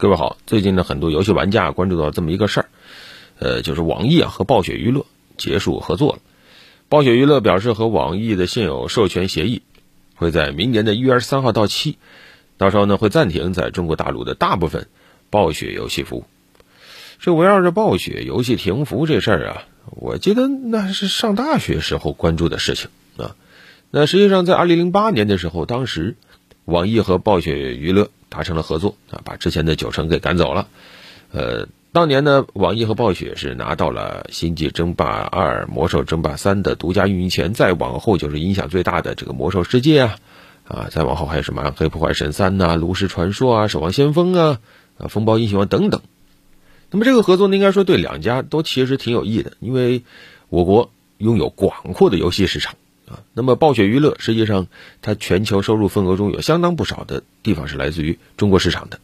各位好，最近呢，很多游戏玩家关注到这么一个事儿，呃，就是网易啊和暴雪娱乐结束合作了。暴雪娱乐表示和网易的现有授权协议会在明年的一月二十三号到期，到时候呢会暂停在中国大陆的大部分暴雪游戏服务。这围绕着暴雪游戏停服这事儿啊，我记得那是上大学时候关注的事情啊。那实际上在二零零八年的时候，当时网易和暴雪娱乐。达成了合作啊，把之前的九成给赶走了。呃，当年呢，网易和暴雪是拿到了《星际争霸二》《魔兽争霸三》的独家运营权，再往后就是影响最大的这个《魔兽世界》啊，啊，再往后还有什么《暗黑破坏神三》呐，《炉石传说》啊，《守望先锋》啊，啊，《风暴英雄》等等。那么这个合作呢，应该说对两家都其实挺有益的，因为我国拥有广阔的游戏市场。啊，那么暴雪娱乐实际上它全球收入份额中有相当不少的地方是来自于中国市场的，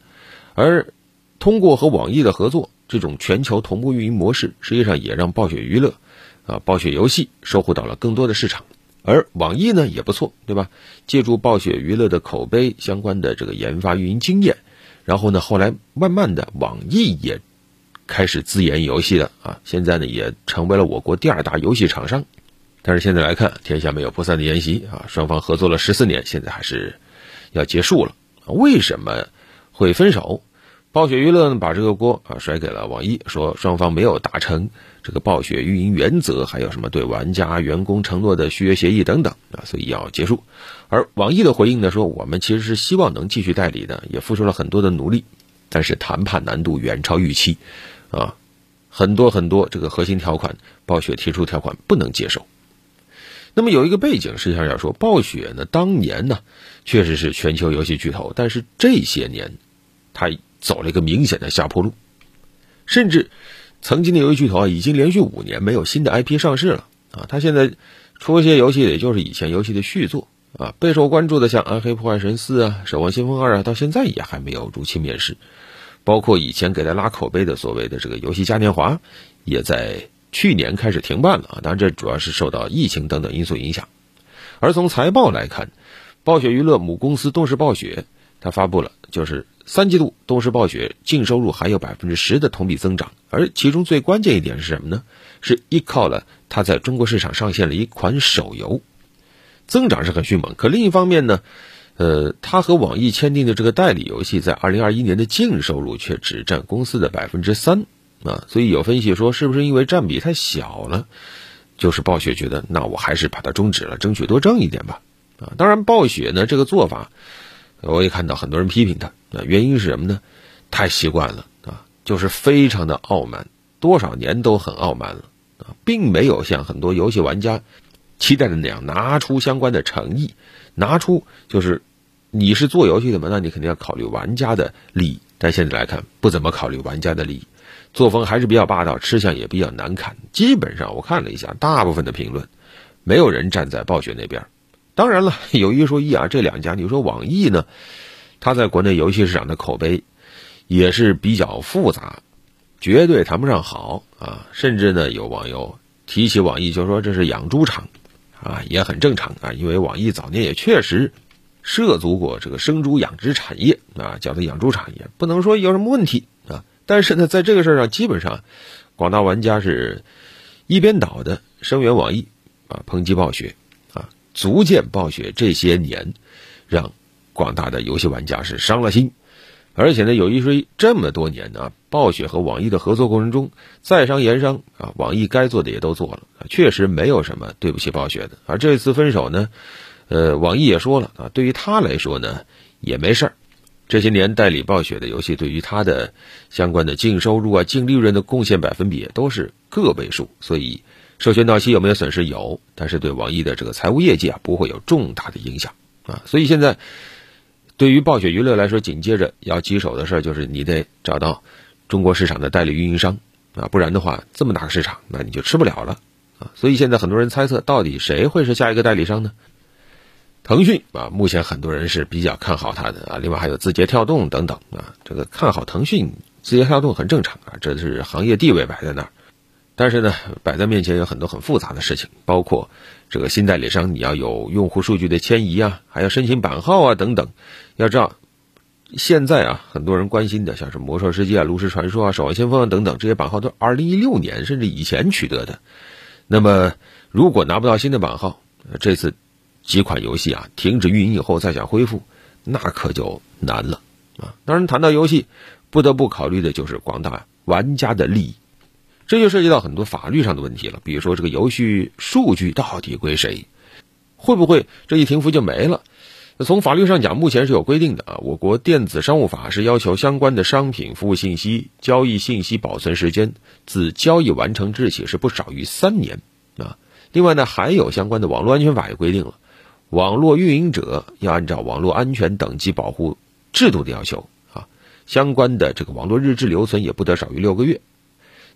而通过和网易的合作，这种全球同步运营模式，实际上也让暴雪娱乐啊暴雪游戏收获到了更多的市场，而网易呢也不错，对吧？借助暴雪娱乐的口碑相关的这个研发运营经验，然后呢后来慢慢的网易也开始自研游戏了啊，现在呢也成为了我国第二大游戏厂商。但是现在来看，天下没有不散的宴席啊！双方合作了十四年，现在还是要结束了。为什么会分手？暴雪娱乐把这个锅啊甩给了网易，说双方没有达成这个暴雪运营原则，还有什么对玩家、员工承诺的续约协议等等啊，所以要结束。而网易的回应呢说，我们其实是希望能继续代理的，也付出了很多的努力，但是谈判难度远超预期啊，很多很多这个核心条款，暴雪提出条款不能接受。那么有一个背景，实际上要说，暴雪呢，当年呢，确实是全球游戏巨头，但是这些年，它走了一个明显的下坡路，甚至曾经的游戏巨头啊，已经连续五年没有新的 IP 上市了啊，它现在出一些游戏，也就是以前游戏的续作啊，备受关注的像《暗黑破坏神四》啊，《守望先锋二》啊，到现在也还没有如期面世，包括以前给他拉口碑的所谓的这个游戏嘉年华，也在。去年开始停办了啊，当然这主要是受到疫情等等因素影响。而从财报来看，暴雪娱乐母公司动视暴雪，它发布了就是三季度动视暴雪净收入还有百分之十的同比增长，而其中最关键一点是什么呢？是依靠了它在中国市场上线了一款手游，增长是很迅猛。可另一方面呢，呃，它和网易签订的这个代理游戏在二零二一年的净收入却只占公司的百分之三。啊，所以有分析说，是不是因为占比太小了？就是暴雪觉得，那我还是把它终止了，争取多挣一点吧。啊，当然，暴雪呢这个做法，我也看到很多人批评他。啊，原因是什么呢？太习惯了啊，就是非常的傲慢，多少年都很傲慢了啊，并没有像很多游戏玩家期待的那样拿出相关的诚意，拿出就是你是做游戏的嘛，那你肯定要考虑玩家的利益。但现在来看，不怎么考虑玩家的利益。作风还是比较霸道，吃相也比较难看。基本上我看了一下，大部分的评论，没有人站在暴雪那边。当然了，有一说一啊，这两家，你说网易呢，它在国内游戏市场的口碑也是比较复杂，绝对谈不上好啊。甚至呢，有网友提起网易，就说这是养猪场啊，也很正常啊，因为网易早年也确实涉足过这个生猪养殖产业啊，叫它养猪场也不能说有什么问题。但是呢，在这个事儿上，基本上，广大玩家是一边倒的声援网易，啊，抨击暴雪，啊，足见暴雪这些年让广大的游戏玩家是伤了心。而且呢，有一说一这么多年呢，暴雪和网易的合作过程中，在商言商啊，网易该做的也都做了，确实没有什么对不起暴雪的。而这次分手呢，呃，网易也说了啊，对于他来说呢，也没事儿。这些年代理暴雪的游戏，对于它的相关的净收入啊、净利润的贡献百分比都是个位数，所以授权到期有没有损失有，但是对网易的这个财务业绩啊不会有重大的影响啊。所以现在对于暴雪娱乐来说，紧接着要棘手的事就是你得找到中国市场的代理运营商啊，不然的话这么大个市场，那你就吃不了了啊。所以现在很多人猜测，到底谁会是下一个代理商呢？腾讯啊，目前很多人是比较看好它的啊，另外还有字节跳动等等啊，这个看好腾讯、字节跳动很正常啊，这是行业地位摆在那儿。但是呢，摆在面前有很多很复杂的事情，包括这个新代理商你要有用户数据的迁移啊，还要申请版号啊等等。要知道，现在啊，很多人关心的，像是《魔兽世界》啊、《炉石传说》啊、《守望先锋》啊等等这些版号，都二零一六年甚至以前取得的。那么，如果拿不到新的版号，这次几款游戏啊停止运营以后再想恢复，那可就难了啊！当然，谈到游戏，不得不考虑的就是广大玩家的利益，这就涉及到很多法律上的问题了。比如说，这个游戏数据到底归谁？会不会这一停服就没了？从法律上讲，目前是有规定的啊。我国电子商务法是要求相关的商品、服务信息、交易信息保存时间自交易完成之日起是不少于三年啊。另外呢，还有相关的网络安全法也规定了，网络运营者要按照网络安全等级保护制度的要求啊，相关的这个网络日志留存也不得少于六个月。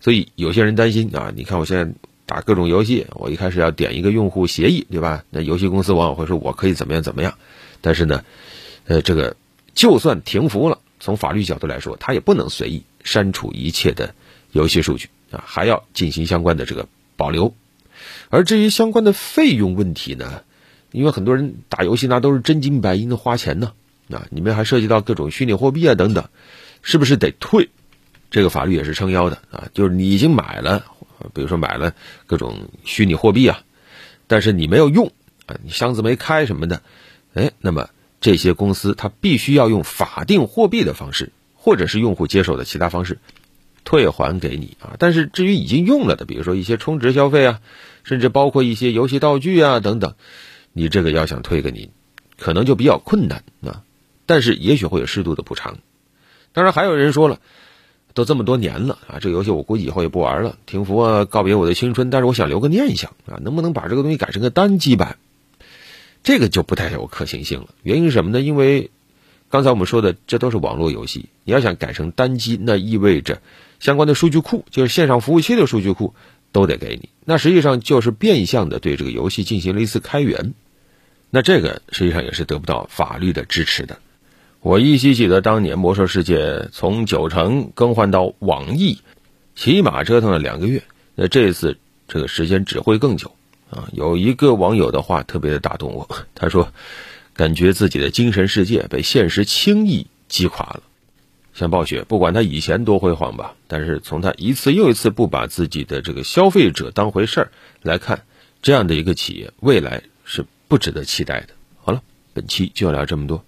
所以有些人担心啊，你看我现在打各种游戏，我一开始要点一个用户协议，对吧？那游戏公司往往会说我可以怎么样怎么样。但是呢，呃，这个就算停服了，从法律角度来说，他也不能随意删除一切的游戏数据啊，还要进行相关的这个保留。而至于相关的费用问题呢，因为很多人打游戏那都是真金白银的花钱呢，啊，里面还涉及到各种虚拟货币啊等等，是不是得退？这个法律也是撑腰的啊，就是你已经买了，比如说买了各种虚拟货币啊，但是你没有用啊，你箱子没开什么的。哎，那么这些公司它必须要用法定货币的方式，或者是用户接受的其他方式，退还给你啊。但是至于已经用了的，比如说一些充值消费啊，甚至包括一些游戏道具啊等等，你这个要想退给你，可能就比较困难啊。但是也许会有适度的补偿。当然，还有人说了，都这么多年了啊，这个游戏我估计以后也不玩了，停服啊，告别我的青春。但是我想留个念想啊，能不能把这个东西改成个单机版？这个就不太有可行性了。原因是什么呢？因为刚才我们说的，这都是网络游戏。你要想改成单机，那意味着相关的数据库，就是线上服务器的数据库，都得给你。那实际上就是变相的对这个游戏进行了一次开源。那这个实际上也是得不到法律的支持的。我依稀记得当年《魔兽世界》从九成更换到网易，起码折腾了两个月。那这次这个时间只会更久。啊，有一个网友的话特别的打动我，他说，感觉自己的精神世界被现实轻易击垮了。像暴雪，不管他以前多辉煌吧，但是从他一次又一次不把自己的这个消费者当回事儿来看，这样的一个企业未来是不值得期待的。好了，本期就聊这么多。